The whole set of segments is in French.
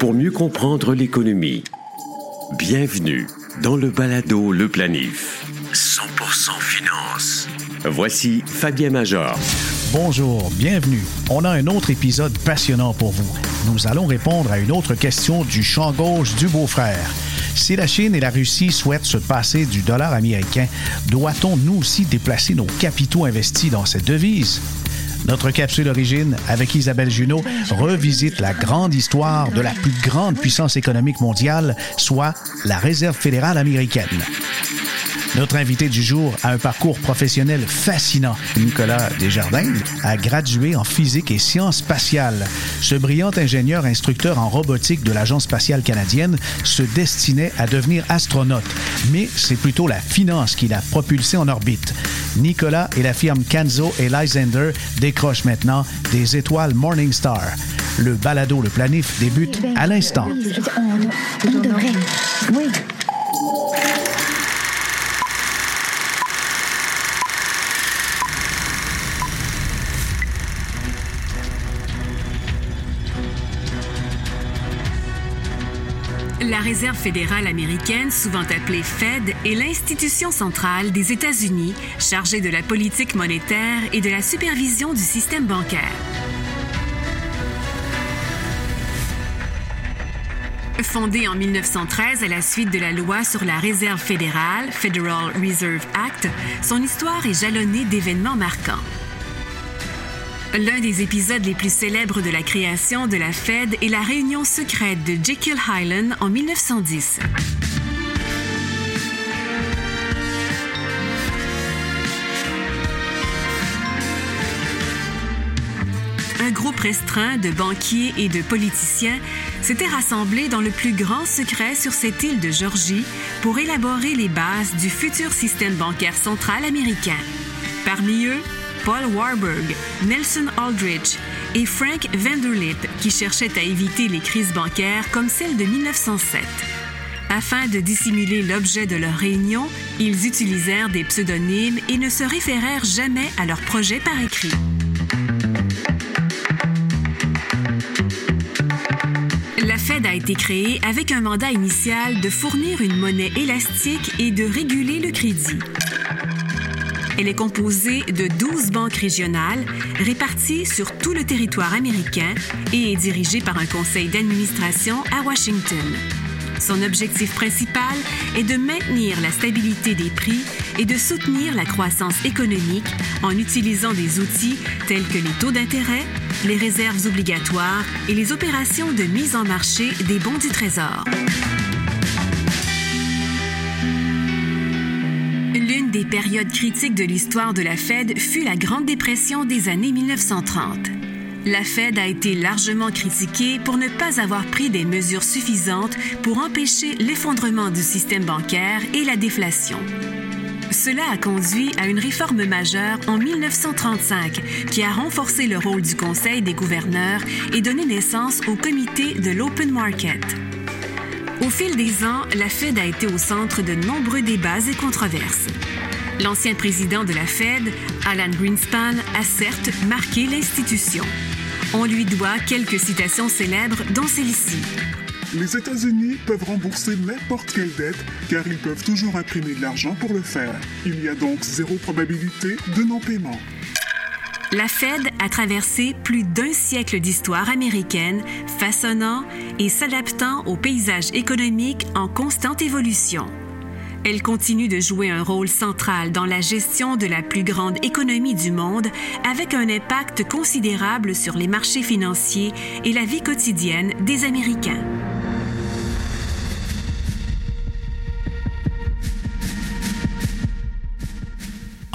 Pour mieux comprendre l'économie, bienvenue dans le balado Le Planif. 100% finance. Voici Fabien Major. Bonjour, bienvenue. On a un autre épisode passionnant pour vous. Nous allons répondre à une autre question du champ gauche du beau-frère. Si la Chine et la Russie souhaitent se passer du dollar américain, doit-on nous aussi déplacer nos capitaux investis dans cette devise? Notre capsule Origine, avec Isabelle Junot, revisite la grande histoire de la plus grande puissance économique mondiale, soit la Réserve fédérale américaine. Notre invité du jour a un parcours professionnel fascinant. Nicolas Desjardins a gradué en physique et sciences spatiales. Ce brillant ingénieur instructeur en robotique de l'Agence spatiale canadienne se destinait à devenir astronaute, mais c'est plutôt la finance qui l'a propulsé en orbite. Nicolas et la firme Canzo et Lysander décrochent maintenant des étoiles Morningstar. Le balado Le Planif débute à l'instant. La Réserve fédérale américaine, souvent appelée Fed, est l'institution centrale des États-Unis chargée de la politique monétaire et de la supervision du système bancaire. Fondée en 1913 à la suite de la loi sur la Réserve fédérale, Federal Reserve Act, son histoire est jalonnée d'événements marquants. L'un des épisodes les plus célèbres de la création de la Fed est la réunion secrète de Jekyll Highland en 1910. Un groupe restreint de banquiers et de politiciens s'était rassemblé dans le plus grand secret sur cette île de Georgie pour élaborer les bases du futur système bancaire central américain. Parmi eux, Paul Warburg, Nelson Aldrich et Frank Vanderlip qui cherchaient à éviter les crises bancaires comme celle de 1907. Afin de dissimuler l'objet de leur réunion, ils utilisèrent des pseudonymes et ne se référèrent jamais à leur projet par écrit. La Fed a été créée avec un mandat initial de fournir une monnaie élastique et de réguler le crédit. Elle est composée de 12 banques régionales réparties sur tout le territoire américain et est dirigée par un conseil d'administration à Washington. Son objectif principal est de maintenir la stabilité des prix et de soutenir la croissance économique en utilisant des outils tels que les taux d'intérêt, les réserves obligatoires et les opérations de mise en marché des bons du Trésor. L'une des périodes critiques de l'histoire de la Fed fut la Grande Dépression des années 1930. La Fed a été largement critiquée pour ne pas avoir pris des mesures suffisantes pour empêcher l'effondrement du système bancaire et la déflation. Cela a conduit à une réforme majeure en 1935 qui a renforcé le rôle du Conseil des gouverneurs et donné naissance au comité de l'Open Market. Au fil des ans, la Fed a été au centre de nombreux débats et controverses. L'ancien président de la Fed, Alan Greenspan, a certes marqué l'institution. On lui doit quelques citations célèbres, dont celle-ci. Les États-Unis peuvent rembourser n'importe quelle dette car ils peuvent toujours imprimer de l'argent pour le faire. Il y a donc zéro probabilité de non-paiement. La Fed a traversé plus d'un siècle d'histoire américaine, façonnant et s'adaptant au paysage économique en constante évolution. Elle continue de jouer un rôle central dans la gestion de la plus grande économie du monde avec un impact considérable sur les marchés financiers et la vie quotidienne des Américains.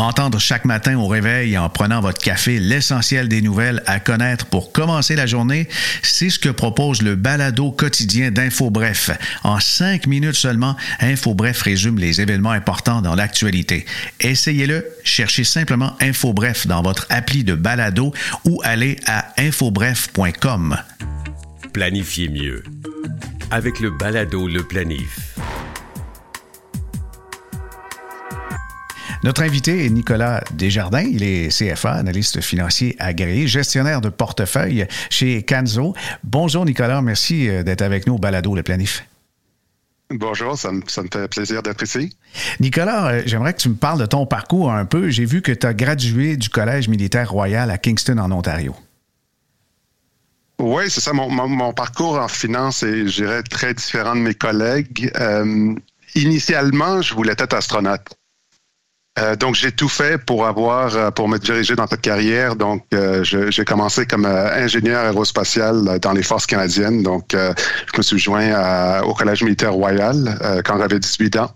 Entendre chaque matin au réveil en prenant votre café l'essentiel des nouvelles à connaître pour commencer la journée, c'est ce que propose le balado quotidien d'Info Bref. En cinq minutes seulement, Info Bref résume les événements importants dans l'actualité. Essayez-le, cherchez simplement Info Bref dans votre appli de balado ou allez à infobref.com. Planifiez mieux avec le balado Le Planif. Notre invité est Nicolas Desjardins. Il est CFA, analyste financier agréé, gestionnaire de portefeuille chez Canzo. Bonjour Nicolas, merci euh, d'être avec nous au Balado Le Planif. Bonjour, ça me, fait plaisir d'être ici. Nicolas, euh, j'aimerais que tu me parles de ton parcours un peu. J'ai vu que tu as gradué du Collège militaire royal à Kingston, en Ontario. Oui, c'est ça. Mon, parcours en finance est, je dirais, très différent de mes collègues. Euh, initialement, je voulais être astronaute. Euh, donc, j'ai tout fait pour avoir, euh, pour me diriger dans cette carrière. Donc, euh, j'ai commencé comme ingénieur aérospatial dans les forces canadiennes. Donc, je me suis joint au Collège militaire royal quand j'avais 18 ans.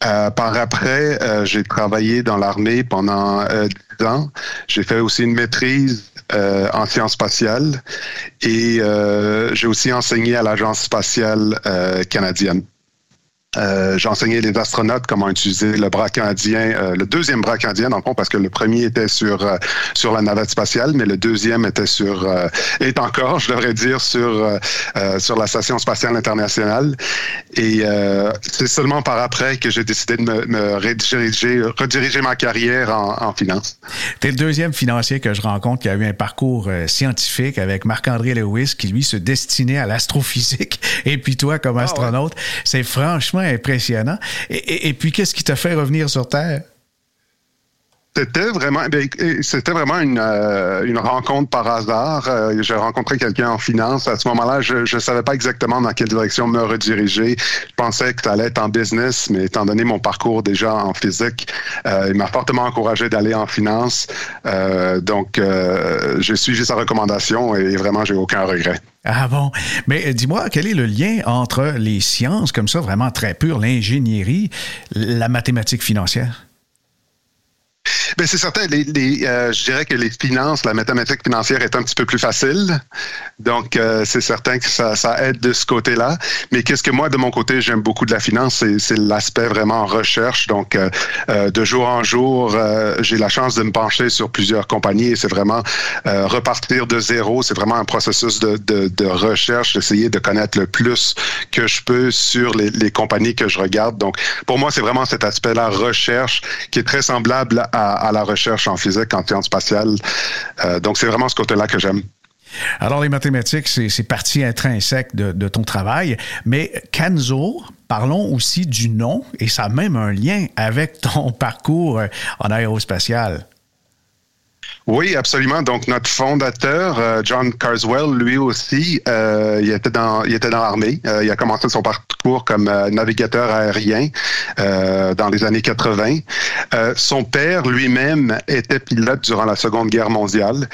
par après, j'ai travaillé dans l'armée pendant 10 ans. J'ai fait aussi une maîtrise en sciences spatiales et j'ai aussi enseigné à l'Agence spatiale canadienne. Euh, j'ai enseigné les astronautes comment utiliser le bras canadien, euh, le deuxième bras canadien dans le fond, parce que le premier était sur euh, sur la navette spatiale, mais le deuxième était sur est encore, je devrais dire, sur sur la station spatiale internationale. Et c'est seulement par après que j'ai décidé de me, rediriger, rediriger ma carrière en, en finance. Tu es le deuxième financier que je rencontre qui a eu un parcours scientifique avec Marc-André Lewis, qui lui se destinait à l'astrophysique, et puis toi comme ah astronaute. C'est franchement impressionnant. Et, puis, qu'est-ce qui t'a fait revenir sur Terre? C'était vraiment, eh une, euh, une, rencontre par hasard. Euh, j'ai rencontré quelqu'un en finance. À ce moment-là, je ne savais pas exactement dans quelle direction me rediriger. Je pensais que ça allait être en business, mais étant donné mon parcours déjà en physique, euh, il m'a fortement encouragé d'aller en finance. donc, j'ai suivi sa recommandation et vraiment, j'ai aucun regret. Ah bon? Mais dis-moi, quel est le lien entre les sciences comme ça, vraiment très pures, l'ingénierie, la mathématique financière? Ben c'est certain. Les, euh, je dirais que les finances, la mathématique financière est un petit peu plus facile. Donc, euh, c'est certain que ça, ça, aide de ce côté-là. Mais qu'est-ce que moi, de mon côté, j'aime beaucoup de la finance, c'est l'aspect vraiment recherche. Donc, euh, de jour en jour, j'ai la chance de me pencher sur plusieurs compagnies et c'est vraiment repartir de zéro. C'est vraiment un processus de, de, de recherche, d'essayer de connaître le plus que je peux sur les, les compagnies que je regarde. Donc, pour moi, c'est vraiment cet aspect-là, recherche, qui est très semblable à la recherche en physique, en sciences spatiales. Euh, donc, c'est vraiment ce côté-là que j'aime. Alors, les mathématiques, c'est partie intrinsèque de, de, ton travail, mais Canzo, parlons aussi du nom, et ça a même un lien avec ton parcours en aérospatial. Oui, absolument. Donc notre fondateur, euh, John Carswell, lui aussi, euh, il était dans, il l'armée. Euh, il a commencé son parcours comme navigateur aérien dans les années 80. son père lui-même était pilote durant la Seconde Guerre mondiale.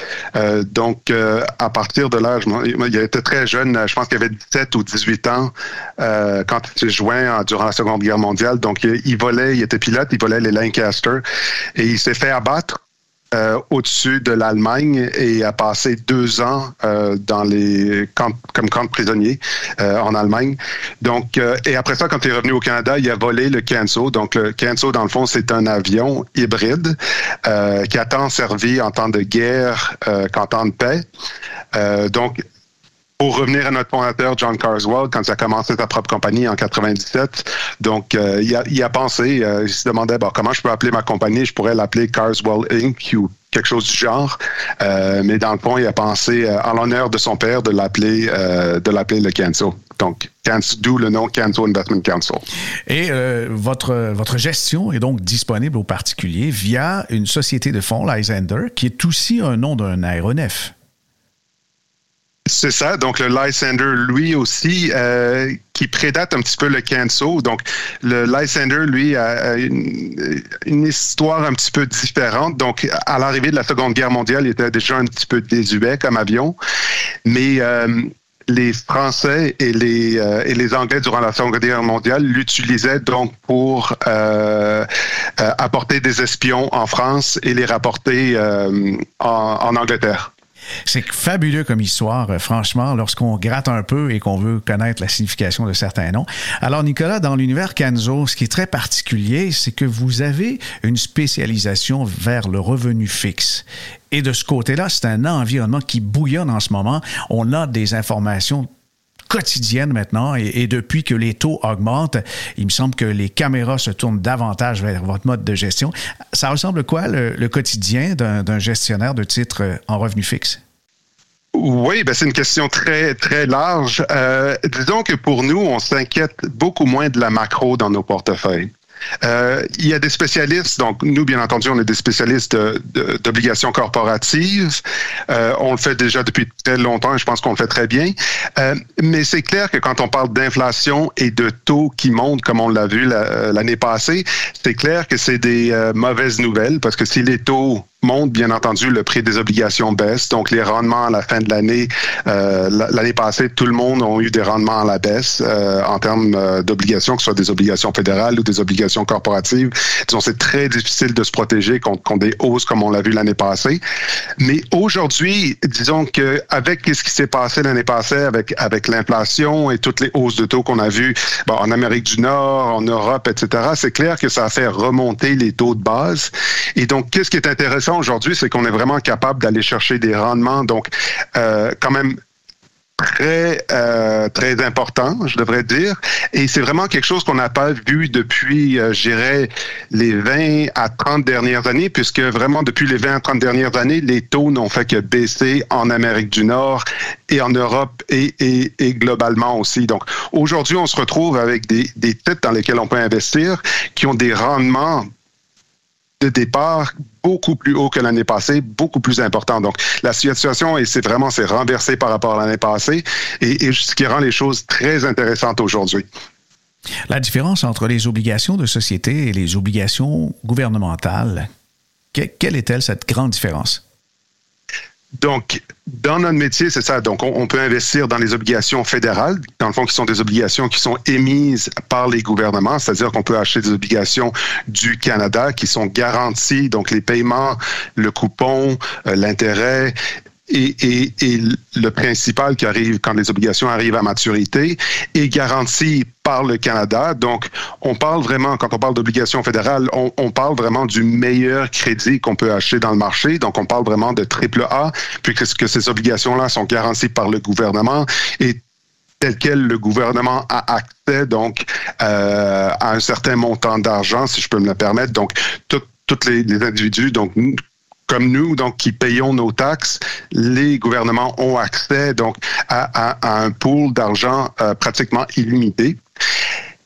donc à partir de là, il était très jeune. Je pense qu'il avait 17 ou 18 ans quand il s'est joint durant la Seconde Guerre mondiale. Donc il volait, il était pilote, il volait les Lancaster et il s'est fait abattre euh, au-dessus de l'Allemagne et a passé deux ans euh, dans les camps, comme camp de prisonniers euh, en Allemagne. Donc, et après ça, quand il est revenu au Canada, il a volé le Kenzo. Donc, le Kenzo, dans le fond, c'est un avion hybride qui a tant servi en temps de guerre qu'en temps de paix. donc, pour revenir à notre fondateur, John Carswell, quand il a commencé sa propre compagnie en 97, donc euh, il, a, pensé, euh, il se demandait comment je peux appeler ma compagnie, je pourrais l'appeler Carswell Inc. ou quelque chose du genre. Euh, mais dans le fond, il a pensé en l'honneur de son père de l'appeler de l'appeler le Canso. Donc, d'où le nom Canso Investment Council. Et votre, votre gestion est donc disponible aux particuliers via une société de fonds, Lysander, qui est aussi un nom d'un aéronef. C'est ça. Donc, le Lysander, lui aussi, euh, qui prédate un petit peu le Canso. Donc, le Lysander, lui, a une, histoire un petit peu différente. Donc, à l'arrivée de la Seconde Guerre mondiale, il était déjà un petit peu désuet comme avion. Mais euh, les Français et les, euh, et les Anglais durant la Seconde Guerre mondiale l'utilisaient donc pour apporter des espions en France et les rapporter en Angleterre. C'est fabuleux comme histoire, euh, franchement, lorsqu'on gratte un peu et qu'on veut connaître la signification de certains noms. Alors, Nicolas, dans l'univers Canzo, ce qui est très particulier, c'est que vous avez une spécialisation vers le revenu fixe. Et de ce côté-là, c'est un environnement qui bouillonne en ce moment. On a des informations quotidienne maintenant et, depuis que les taux augmentent, il me semble que les caméras se tournent davantage vers votre mode de gestion. Ça ressemble quoi le, quotidien d'un gestionnaire de titres en revenu fixe? Oui, ben c'est une question très très large. Euh, disons que pour nous, on s'inquiète beaucoup moins de la macro dans nos portefeuilles. Euh, il y a des spécialistes, donc nous, bien entendu, on est des spécialistes d'obligations corporatives. Euh, on le fait déjà depuis très longtemps et je pense qu'on le fait très bien. Euh, mais c'est clair que quand on parle d'inflation et de taux qui montent, comme on l'a vu l'année passée, c'est clair que c'est des mauvaises nouvelles parce que si les taux monte, bien entendu, le prix des obligations baisse. Donc, les rendements à la fin de l'année, euh, l'année passée, tout le monde a eu des rendements à la baisse euh, en termes euh, d'obligations, que ce soit des obligations fédérales ou des obligations corporatives. Disons, c'est très difficile de se protéger contre, des hausses comme on l'a vu l'année passée. Mais aujourd'hui, disons que avec ce qui s'est passé l'année passée, avec avec l'inflation et toutes les hausses de taux qu'on a vues en Amérique du Nord, en Europe, etc., c'est clair que ça a fait remonter les taux de base. Et donc, qu'est-ce qui est intéressant aujourd'hui, c'est qu'on est vraiment capable d'aller chercher des rendements, donc euh, quand même très euh, très important, je devrais dire. Et c'est vraiment quelque chose qu'on n'a pas vu depuis, euh, je dirais, les 20 à 30 dernières années, puisque vraiment depuis les 20 à 30 dernières années, les taux n'ont fait que baisser en Amérique du Nord et en Europe et, et, globalement aussi. Donc aujourd'hui, on se retrouve avec des, des titres dans lesquels on peut investir qui ont des rendements de départ beaucoup plus haut que l'année passée, beaucoup plus important. Donc, la situation, et c'est vraiment, c'est renversé par rapport à l'année passée, et, ce qui rend les choses très intéressantes aujourd'hui. La différence entre les obligations de société et les obligations gouvernementales, quelle est-elle cette grande différence? Donc, dans notre métier, c'est ça. Donc, on, peut investir dans les obligations fédérales, dans le fond, qui sont des obligations qui sont émises par les gouvernements, c'est-à-dire qu'on peut acheter des obligations du Canada qui sont garanties, donc les paiements, le coupon, euh, l'intérêt et, le principal qui arrive quand les obligations arrivent à maturité est garanti par le Canada. Donc, on parle vraiment, quand on parle d'obligations fédérales, on, parle vraiment du meilleur crédit qu'on peut acheter dans le marché. Donc, on parle vraiment de triple A, puisque ces obligations-là sont garanties par le gouvernement et tel quel le gouvernement a accès donc euh, à un certain montant d'argent, si je peux me le permettre. Donc, tous les, les individus, donc comme nous, donc qui payons nos taxes, les gouvernements ont accès donc à, un pool d'argent euh, pratiquement illimité.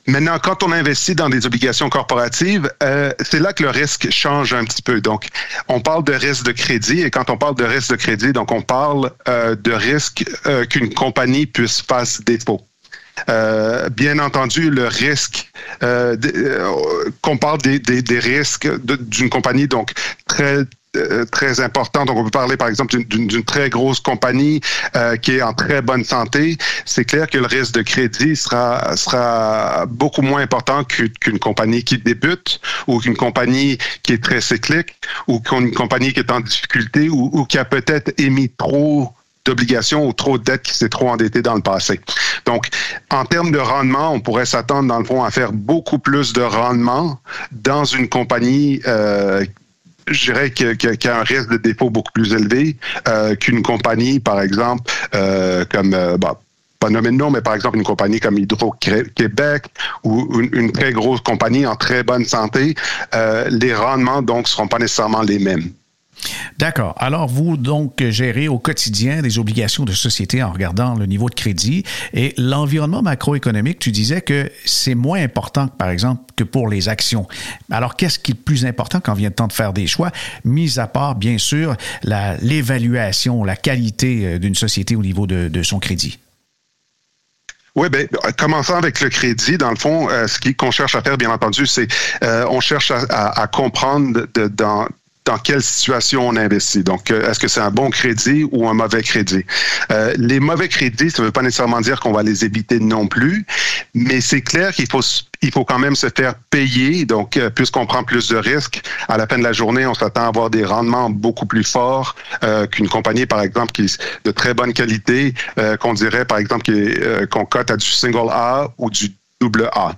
Maintenant, quand on investit dans des obligations corporatives, euh, c'est là que le risque change un petit peu. Donc, on parle de risque de crédit et quand on parle de risque de crédit, donc on parle euh, de risque qu'une compagnie puisse faire défaut. Euh, bien entendu, le risque, euh, qu'on parle des, des, des risques d'une compagnie donc très euh, très important. Donc, on peut parler, par exemple, d'une très grosse compagnie euh, qui est en très bonne santé. C'est clair que le risque de crédit sera, sera beaucoup moins important qu'une compagnie qui débute ou qu'une compagnie qui est très cyclique ou qu'une compagnie qui est en difficulté ou, qui a peut-être émis trop d'obligations ou trop de dettes qui s'est trop endettée dans le passé. Donc, en termes de rendement, on pourrait s'attendre, dans le fond, à faire beaucoup plus de rendement dans une compagnie euh, je dirais qu'il y, a un risque de défaut beaucoup plus élevé euh, qu'une compagnie, par exemple, euh, comme euh, bah, pas nommer de nom, mais par exemple une compagnie comme Hydro-Québec ou une, très grosse compagnie en très bonne santé, les rendements donc seront pas nécessairement les mêmes. D'accord. Alors, vous, donc, gérez au quotidien des obligations de société en regardant le niveau de crédit et l'environnement macroéconomique, tu disais que c'est moins important, par exemple, que pour les actions. Alors, qu'est-ce qui est le plus important quand vient le temps de faire des choix, mis à part, bien sûr, l'évaluation, la, qualité euh, d'une société au niveau de, son crédit? Oui, ben, commençant avec le crédit, dans le fond, euh, ce qu'on cherche à faire, bien entendu, c'est euh, cherche à, comprendre dans, dans quelle situation on investit. Donc, euh, est-ce que c'est un bon crédit ou un mauvais crédit? Euh, les mauvais crédits, ça ne veut pas nécessairement dire qu'on va les éviter non plus, mais c'est clair qu'il faut il faut quand même se faire payer. Donc, euh, puisqu'on prend plus de risques, à la fin de la journée, on s'attend à avoir des rendements beaucoup plus forts qu'une compagnie, par exemple, qui est de très bonne qualité, qu'on dirait, par exemple, qu'on cote à du single A ou du double A.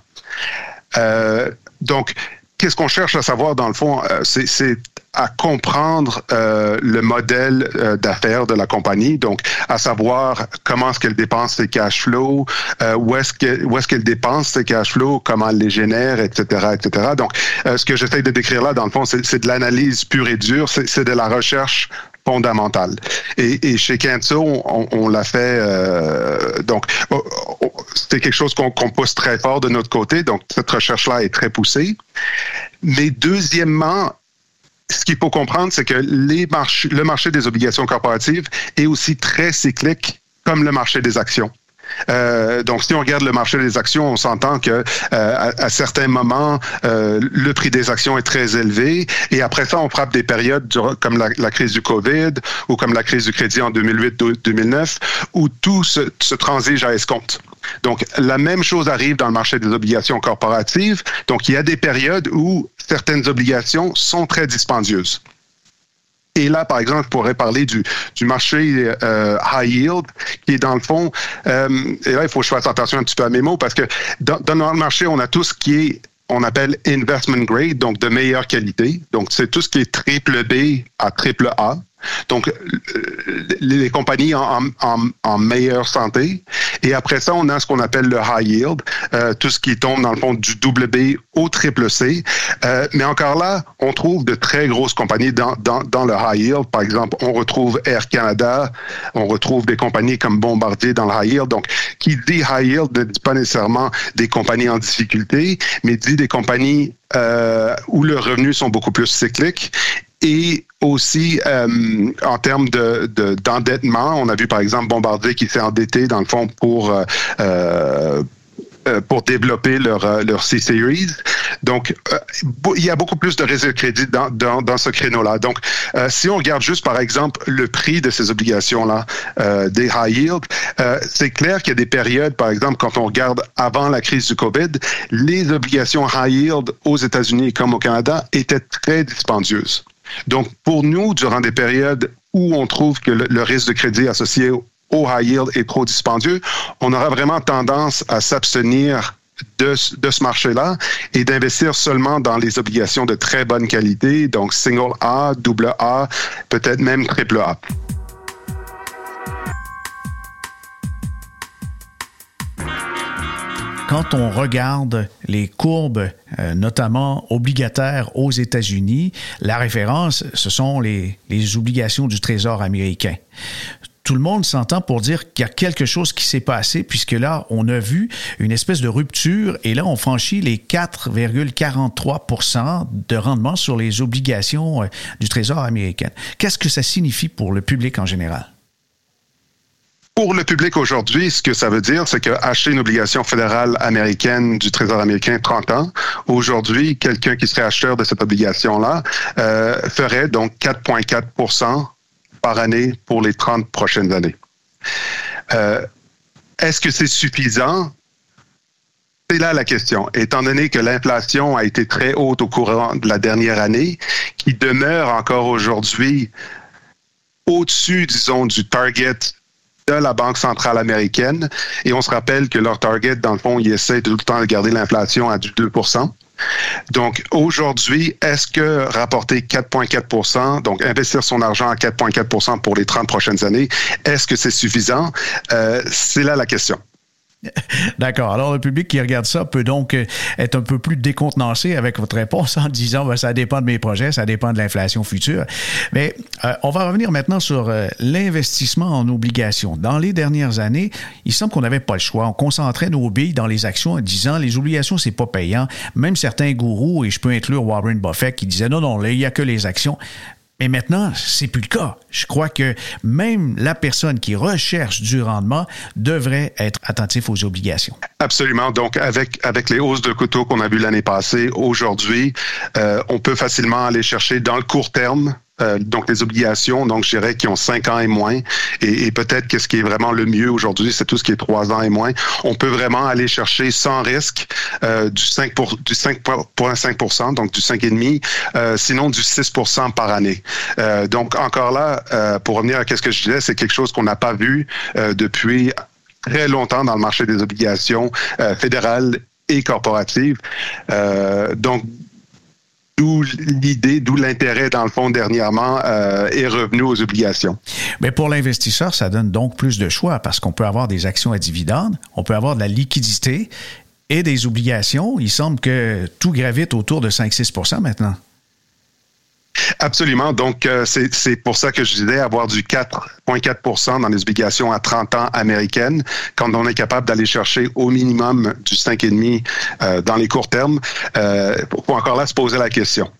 donc, qu'est-ce qu'on cherche à savoir dans le fond, c'est à comprendre euh, le modèle euh, d'affaires de la compagnie, donc à savoir comment est-ce qu'elle dépense ses cash flows, euh, où est-ce que où est-ce qu'elle dépense ses cash flows, comment elle les génère, etc., etc. Donc, ce que j'essaie de décrire là, dans le fond, c'est de l'analyse pure et dure, c'est de la recherche fondamentale. Et, et chez Kenzo, on, on l'a fait. donc, oh, oh, c'est quelque chose qu'on pousse très fort de notre côté. Donc, cette recherche-là est très poussée. Mais deuxièmement, ce qu'il faut comprendre, c'est que les le marché des obligations corporatives est aussi très cyclique comme le marché des actions. Euh, donc, si on regarde le marché des actions, on s'entend que euh, à, certains moments, euh, le prix des actions est très élevé, et après ça, on frappe des périodes comme la, la crise du Covid ou comme la crise du crédit en 2008-2009, où tout se, se transige à escompte. Donc, la même chose arrive dans le marché des obligations corporatives. Donc, il y a des périodes où certaines obligations sont très dispendieuses. Et là, par exemple, je pourrais parler du, marché euh, high yield, qui est dans le fond, euh, et là, il faut que je fasse attention un petit peu à mes mots, parce que dans, dans le marché, on a tout ce qui est on appelle investment grade, donc de meilleure qualité. Donc, c'est tout ce qui est triple B à triple A. Donc, euh, les compagnies en, en, meilleure santé. Et après ça, on a ce qu'on appelle le high yield, euh, tout ce qui tombe dans le fond du double B au triple C. Euh, mais encore là, on trouve de très grosses compagnies dans, dans, dans, le high yield. Par exemple, on retrouve Air Canada, on retrouve des compagnies comme Bombardier dans le high yield. Donc, qui dit high yield ne dit pas nécessairement des compagnies en difficulté, mais dit des compagnies euh, où leurs revenus sont beaucoup plus cycliques et aussi euh, en termes de, d'endettement. on a vu par exemple Bombardier qui s'est endetté dans le fond pour euh, euh pour développer leur, euh, leur C-Series. Donc, il y a beaucoup plus de réseaux de crédit dans, dans, dans ce créneau-là. Donc, si on regarde juste, par exemple, le prix de ces obligations-là, des high yield, c'est clair qu'il y a des périodes, par exemple, quand on regarde avant la crise du COVID, les obligations high yield aux États-Unis comme au Canada étaient très dispendieuses. Donc, pour nous, durant des périodes où on trouve que le, risque de crédit associé au high yield est trop dispendieux, on aura vraiment tendance à s'abstenir de, ce marché-là et d'investir seulement dans les obligations de très bonne qualité, donc single A, double A, peut-être même triple A. quand on regarde les courbes, euh, notamment obligataires aux États-Unis, la référence, ce sont les, obligations du Trésor américain tout le monde s'entend pour dire qu'il y a quelque chose qui s'est passé, puisque là, on a vu une espèce de rupture et là, on franchit les 4,43% de rendement sur les obligations euh, du Trésor américain. Qu'est-ce que ça signifie pour le public en général? Pour le public aujourd'hui, ce que ça veut dire, c'est que acheter une obligation fédérale américaine du Trésor américain 30 ans, aujourd'hui, quelqu'un qui serait acheteur de cette obligation-là euh, ferait donc 4,4% par année pour les 30 prochaines années. Euh, est-ce que c'est suffisant? C'est là la question. Étant donné que l'inflation a été très haute au courant de la dernière année, qui demeure encore aujourd'hui au-dessus, disons, du target la Banque centrale américaine. Et on se rappelle que leur target, dans le fond, ils essaient tout le temps de garder l'inflation à du 2 donc aujourd'hui, est-ce que rapporter 4,4 donc investir son argent à 4,4 pour les 30 prochaines années, est-ce que c'est suffisant? Euh, c'est là la question. D'accord. Alors, le public qui regarde ça peut donc euh, être un peu plus décontenancé avec votre réponse en disant ben, ça dépend de mes projets, ça dépend de l'inflation future. Mais euh, on va revenir maintenant sur euh, l'investissement en obligations. Dans les dernières années, il semble qu'on n'avait pas le choix. On concentrait nos billes dans les actions en disant les obligations, c'est pas payant. Même certains gourous, et je peux inclure Warren Buffett, qui disait non, non, il n'y a que les actions. Mais maintenant, c'est plus le cas. Je crois que même la personne qui recherche du rendement devrait être attentif aux obligations. Absolument. Donc, avec avec les hausses de couteau qu'on a vues l'année passée, aujourd'hui, euh, on peut facilement aller chercher dans le court terme euh, donc les obligations, donc je dirais qui ont cinq ans et moins, et, peut-être que ce qui est vraiment le mieux aujourd'hui, c'est tout ce qui est trois ans et moins. On peut vraiment aller chercher sans risque euh, du 5 pour, du 5,5 donc du 5,5 euh, sinon du 6 par année. Euh, donc encore là, pour revenir à ce que je disais, c'est quelque chose qu'on n'a pas vu depuis très longtemps dans le marché des obligations fédérales et corporatives. donc d'où l'idée, d'où l'intérêt, dans le fond, dernièrement, euh, est revenu aux obligations. Mais pour l'investisseur, ça donne donc plus de choix parce qu'on peut avoir des actions à dividendes, on peut avoir de la liquidité et des obligations. Il semble que tout gravite autour de 5-6% maintenant. Absolument. Donc, euh, c'est pour ça que je disais avoir du 4,4% dans les obligations à 30 ans américaines, quand on est capable d'aller chercher au minimum du 5,5% euh, dans les courts termes, euh, pour encore là se poser la question.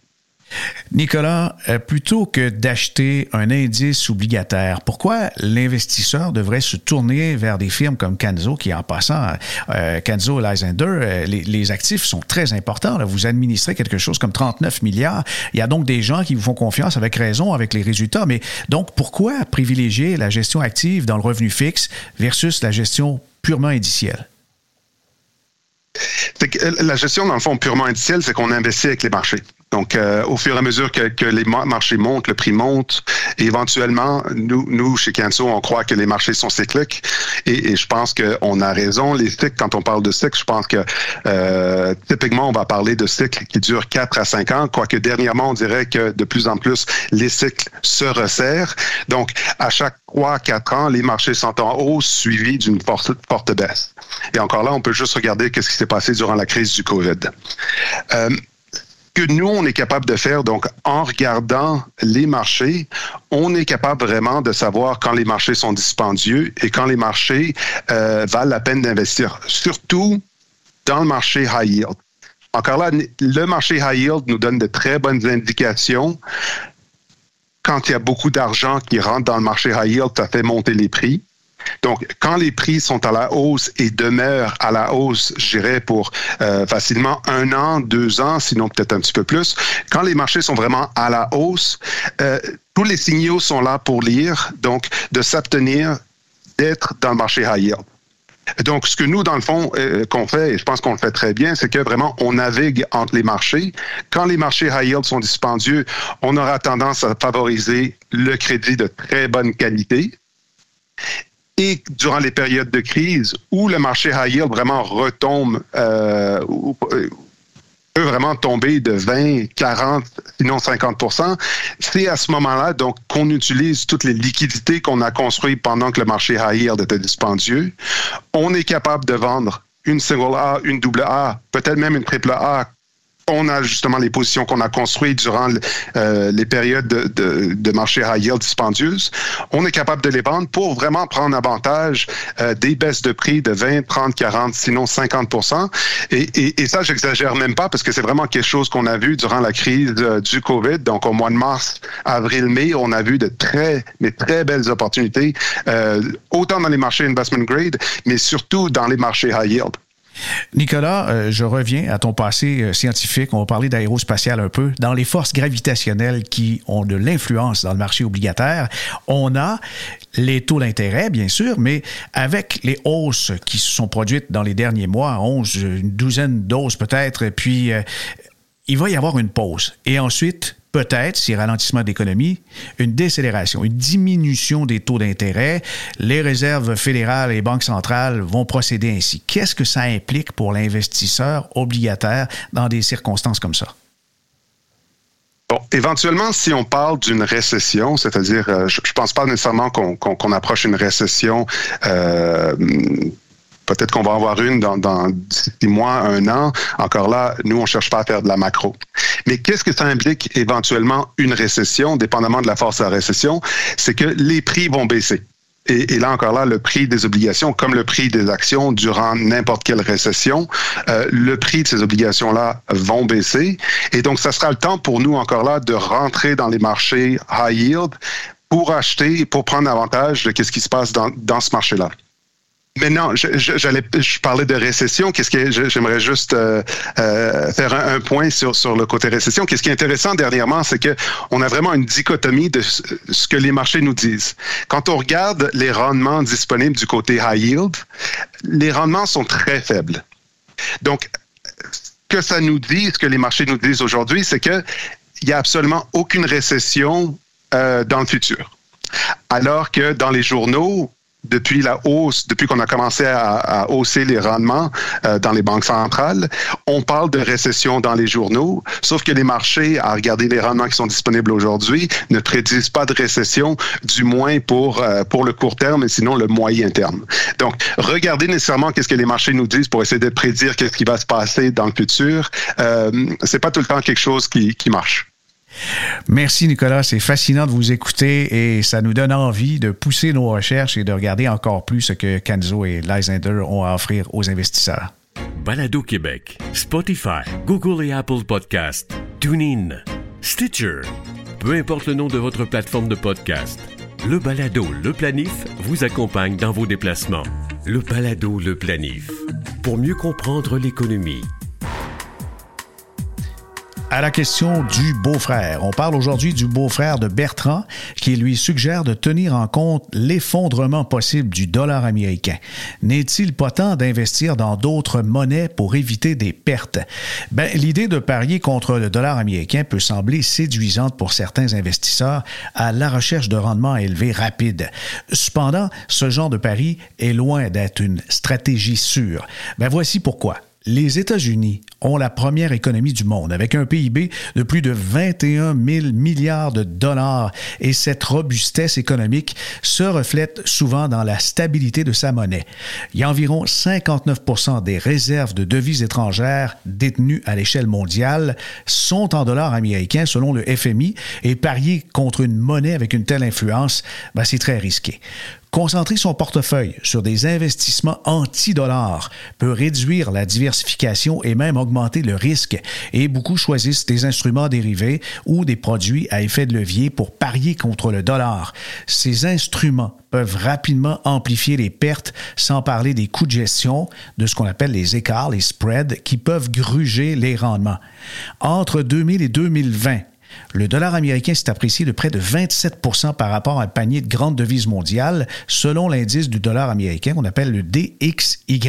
Nicolas, euh, plutôt que d'acheter un indice obligataire, pourquoi l'investisseur devrait se tourner vers des firmes comme Canzo, qui en passant, euh, Canzo et Lysander, euh, les, actifs sont très importants. Vous administrez quelque chose comme 39 milliards. Il y a donc des gens qui vous font confiance avec raison, avec les résultats. Mais donc, pourquoi privilégier la gestion active dans le revenu fixe versus la gestion purement indicielle? la gestion, dans le fond, purement indicielle, c'est qu'on investit avec les marchés. Donc, euh, au fur et à mesure que, que, les marchés montent, le prix monte, éventuellement, nous, nous chez Canso, on croit que les marchés sont cycliques, et, et je pense qu'on a raison. Les cycles, quand on parle de cycles, je pense que euh, typiquement, on va parler de cycles qui durent 4 à 5 ans, quoique dernièrement, on dirait que de plus en plus, les cycles se resserrent. Donc, à chaque 3 4 ans, les marchés sont en hausse, suivis d'une forte, forte baisse. Et encore là, on peut juste regarder qu'est-ce qui s'est passé durant la crise du COVID. Euh, que nous, on est capable de faire, donc en regardant les marchés, on est capable vraiment de savoir quand les marchés sont dispendieux et quand les marchés euh, valent la peine d'investir, surtout dans le marché high yield. Encore là, le marché high yield nous donne de très bonnes indications. Quand il y a beaucoup d'argent qui rentre dans le marché high yield, ça fait monter les prix. Donc, quand les prix sont à la hausse et demeurent à la hausse, je dirais pour euh, facilement un an, deux ans, sinon peut-être un petit peu plus, quand les marchés sont vraiment à la hausse, euh, tous les signaux sont là pour lire, donc de s'abstenir d'être dans le marché high yield. Donc, ce que nous, dans le fond, euh, qu'on fait, et je pense qu'on le fait très bien, c'est que vraiment, on navigue entre les marchés. Quand les marchés high yield sont dispendieux, on aura tendance à favoriser le crédit de très bonne qualité et durant les périodes de crise où le marché high yield vraiment retombe, euh, euh, peut vraiment tomber de 20, 40, sinon 50% c'est à ce moment-là donc qu'on utilise toutes les liquidités qu'on a construites pendant que le marché high yield était dispendieux. On est capable de vendre une single A, une double A, peut-être même une triple A on a justement les positions qu'on a construites durant euh, les périodes de, marché high yield dispendieuses, on est capable de les vendre pour vraiment prendre avantage euh, des baisses de prix de 20, 30, 40, sinon 50 et, et, ça, j'exagère même pas parce que c'est vraiment quelque chose qu'on a vu durant la crise euh, du COVID. Donc, au mois de mars, avril, mai, on a vu de très, très belles opportunités, autant dans les marchés investment grade, mais surtout dans les marchés high yield. Nicolas, euh, je reviens à ton passé euh, scientifique. On va parler d'aérospatial un peu. Dans les forces gravitationnelles qui ont de l'influence dans le marché obligataire, on a les taux d'intérêt, bien sûr, mais avec les hausses qui se sont produites dans les derniers mois, 11, une douzaine d'hausses peut-être, puis euh, il va y avoir une pause. Et ensuite, peut-être, si ralentissement d'économie, une décélération, une diminution des taux d'intérêt. Les réserves fédérales et banques centrales vont procéder ainsi. Qu'est-ce que ça implique pour l'investisseur obligataire dans des circonstances comme ça? Bon, éventuellement, si on parle d'une récession, c'est-à-dire, euh, je, ne pense pas nécessairement qu'on approche une récession euh, Peut-être qu'on va avoir une dans, six mois, un an. Encore là, nous, on cherche pas à faire de la macro. Mais qu'est-ce que ça implique éventuellement une récession, dépendamment de la force de la récession? C'est que les prix vont baisser. Et, là encore là, le prix des obligations, comme le prix des actions durant n'importe quelle récession, euh, le prix de ces obligations-là vont baisser. Et donc, ça sera le temps pour nous encore là de rentrer dans les marchés high yield pour acheter, pour prendre avantage de ce qui se passe dans, dans ce marché-là. Mais non, j'allais, je parlais de récession. Qu'est-ce que j'aimerais juste euh, euh, faire un, point sur sur le côté récession. Qu'est-ce qui est intéressant dernièrement, c'est que on a vraiment une dichotomie de ce que les marchés nous disent. Quand on regarde les rendements disponibles du côté high yield, les rendements sont très faibles. Donc, ce que ça nous dit, ce que les marchés nous disent aujourd'hui, c'est que il y a absolument aucune récession euh, dans le futur. Alors que dans les journaux, depuis la hausse, depuis qu'on a commencé à, hausser les rendements euh, dans les banques centrales. On parle de récession dans les journaux, sauf que les marchés, à regarder les rendements qui sont disponibles aujourd'hui, ne prédisent pas de récession, du moins pour, euh, pour le court terme, et sinon le moyen terme. Donc, regardez nécessairement qu'est-ce que les marchés nous disent pour essayer de prédire qu'est-ce qui va se passer dans le futur. Euh, c'est pas tout le temps quelque chose qui, qui marche. Merci Nicolas, c'est fascinant de vous écouter et ça nous donne envie de pousser nos recherches et de regarder encore plus ce que Canzo et Lysander ont à offrir aux investisseurs. Balado Québec, Spotify, Google et Apple Podcasts, TuneIn, Stitcher. Peu importe le nom de votre plateforme de podcast, le Balado Le Planif vous accompagne dans vos déplacements. Le Balado Le Planif. Pour mieux comprendre l'économie, à la question du beau-frère. On parle aujourd'hui du beau-frère de Bertrand qui lui suggère de tenir en compte l'effondrement possible du dollar américain. N'est-il pas temps d'investir dans d'autres monnaies pour éviter des pertes? Ben, l'idée de parier contre le dollar américain peut sembler séduisante pour certains investisseurs à la recherche de rendements élevés rapides. Cependant, ce genre de pari est loin d'être une stratégie sûre. Ben, voici pourquoi. Les États-Unis ont la première économie du monde avec un PIB de plus de 21 000 milliards de dollars et cette robustesse économique se reflète souvent dans la stabilité de sa monnaie. Il y a environ 59% des réserves de devises étrangères détenues à l'échelle mondiale sont en dollars américains selon le FMI et parier contre une monnaie avec une telle influence, ben, c'est très risqué. Concentrer son portefeuille sur des investissements anti-dollars peut réduire la diversification et même augmenter le risque, et beaucoup choisissent des instruments dérivés ou des produits à effet de levier pour parier contre le dollar. Ces instruments peuvent rapidement amplifier les pertes, sans parler des coûts de gestion, de ce qu'on appelle les écarts, les spreads, qui peuvent gruger les rendements. Entre 2000 et 2020, le dollar américain s'est apprécié de près de 27% par rapport à un panier de grandes devises mondiales, selon l'indice du dollar américain qu'on appelle le DXY.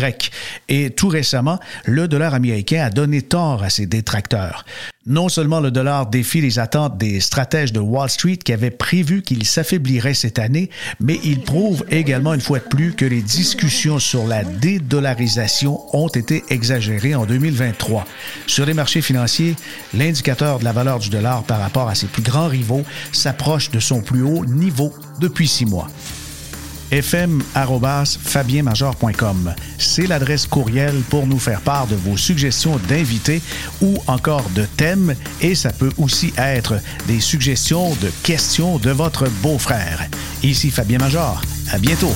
Et tout récemment, le dollar américain a donné tort à ses détracteurs. Non seulement le dollar défie les attentes des stratèges de Wall Street qui avaient prévu qu'il s'affaiblirait cette année, mais il prouve également une fois de plus que les discussions sur la dédollarisation ont été exagérées en 2023. Sur les marchés financiers, l'indicateur de la valeur du dollar par rapport à ses plus grands rivaux s'approche de son plus haut niveau depuis six mois fm.fabienmajor.com. C'est l'adresse courriel pour nous faire part de vos suggestions d'invités ou encore de thèmes et ça peut aussi être des suggestions de questions de votre beau-frère. Ici Fabien Major. À bientôt.